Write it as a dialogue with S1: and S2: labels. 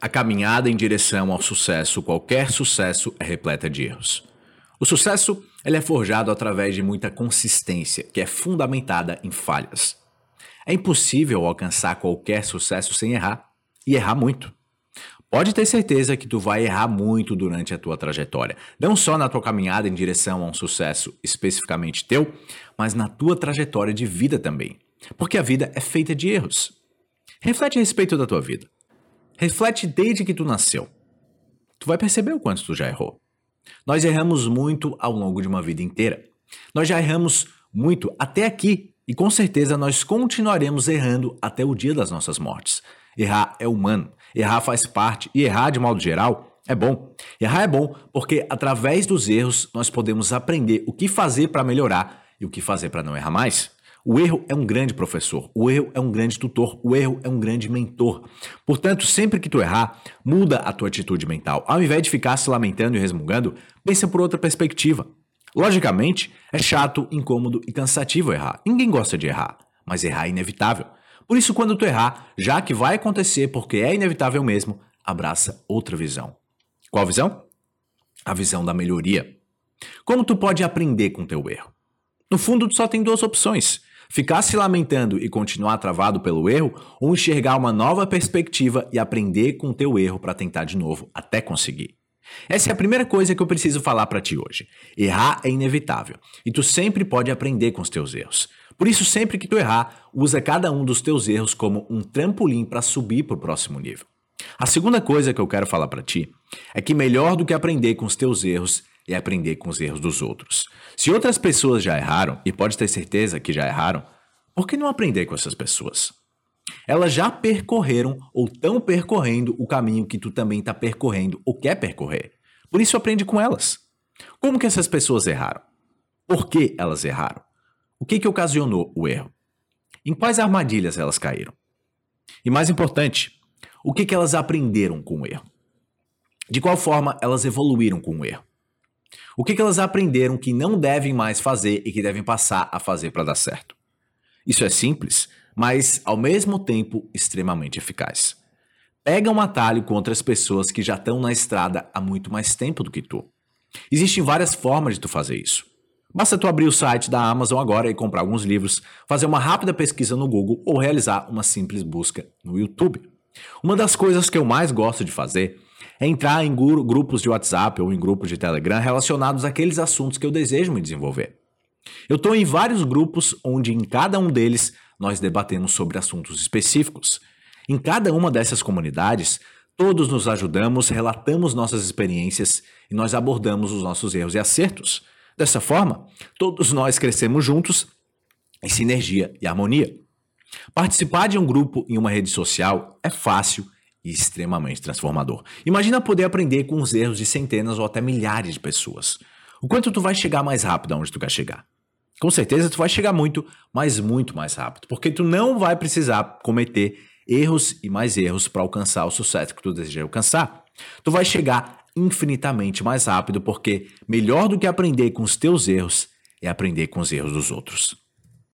S1: A caminhada em direção ao sucesso, qualquer sucesso, é repleta de erros. O sucesso ele é forjado através de muita consistência, que é fundamentada em falhas. É impossível alcançar qualquer sucesso sem errar, e errar muito. Pode ter certeza que tu vai errar muito durante a tua trajetória, não só na tua caminhada em direção a um sucesso especificamente teu, mas na tua trajetória de vida também, porque a vida é feita de erros. Reflete a respeito da tua vida. Reflete desde que tu nasceu. Tu vai perceber o quanto tu já errou. Nós erramos muito ao longo de uma vida inteira. Nós já erramos muito até aqui e com certeza nós continuaremos errando até o dia das nossas mortes. Errar é humano, errar faz parte e errar de modo geral é bom. Errar é bom porque através dos erros nós podemos aprender o que fazer para melhorar e o que fazer para não errar mais. O erro é um grande professor, o erro é um grande tutor, o erro é um grande mentor. Portanto, sempre que tu errar, muda a tua atitude mental. Ao invés de ficar se lamentando e resmungando, pensa por outra perspectiva. Logicamente, é chato, incômodo e cansativo errar. Ninguém gosta de errar, mas errar é inevitável. Por isso, quando tu errar, já que vai acontecer porque é inevitável mesmo, abraça outra visão. Qual visão? A visão da melhoria. Como tu pode aprender com teu erro? No fundo, tu só tem duas opções Ficar se lamentando e continuar travado pelo erro ou enxergar uma nova perspectiva e aprender com o teu erro para tentar de novo até conseguir. Essa é a primeira coisa que eu preciso falar para ti hoje. Errar é inevitável e tu sempre pode aprender com os teus erros. Por isso, sempre que tu errar, usa cada um dos teus erros como um trampolim para subir para o próximo nível. A segunda coisa que eu quero falar para ti é que melhor do que aprender com os teus erros é aprender com os erros dos outros. Se outras pessoas já erraram, e pode ter certeza que já erraram, por que não aprender com essas pessoas? Elas já percorreram ou estão percorrendo o caminho que tu também está percorrendo ou quer percorrer. Por isso aprende com elas. Como que essas pessoas erraram? Por que elas erraram? O que, que ocasionou o erro? Em quais armadilhas elas caíram? E mais importante, o que, que elas aprenderam com o erro? De qual forma elas evoluíram com o erro? O que, que elas aprenderam que não devem mais fazer e que devem passar a fazer para dar certo? Isso é simples, mas ao mesmo tempo extremamente eficaz. Pega um atalho com outras pessoas que já estão na estrada há muito mais tempo do que tu. Existem várias formas de tu fazer isso. Basta tu abrir o site da Amazon agora e comprar alguns livros, fazer uma rápida pesquisa no Google ou realizar uma simples busca no YouTube. Uma das coisas que eu mais gosto de fazer é entrar em grupos de WhatsApp ou em grupos de Telegram relacionados àqueles assuntos que eu desejo me desenvolver. Eu estou em vários grupos onde em cada um deles nós debatemos sobre assuntos específicos. Em cada uma dessas comunidades, todos nos ajudamos, relatamos nossas experiências e nós abordamos os nossos erros e acertos. Dessa forma, todos nós crescemos juntos em sinergia e harmonia. Participar de um grupo em uma rede social é fácil e extremamente transformador. Imagina poder aprender com os erros de centenas ou até milhares de pessoas. O quanto tu vai chegar mais rápido aonde tu quer chegar. Com certeza tu vai chegar muito, mas muito mais rápido, porque tu não vai precisar cometer erros e mais erros para alcançar o sucesso que tu deseja alcançar. Tu vai chegar infinitamente mais rápido, porque melhor do que aprender com os teus erros é aprender com os erros dos outros.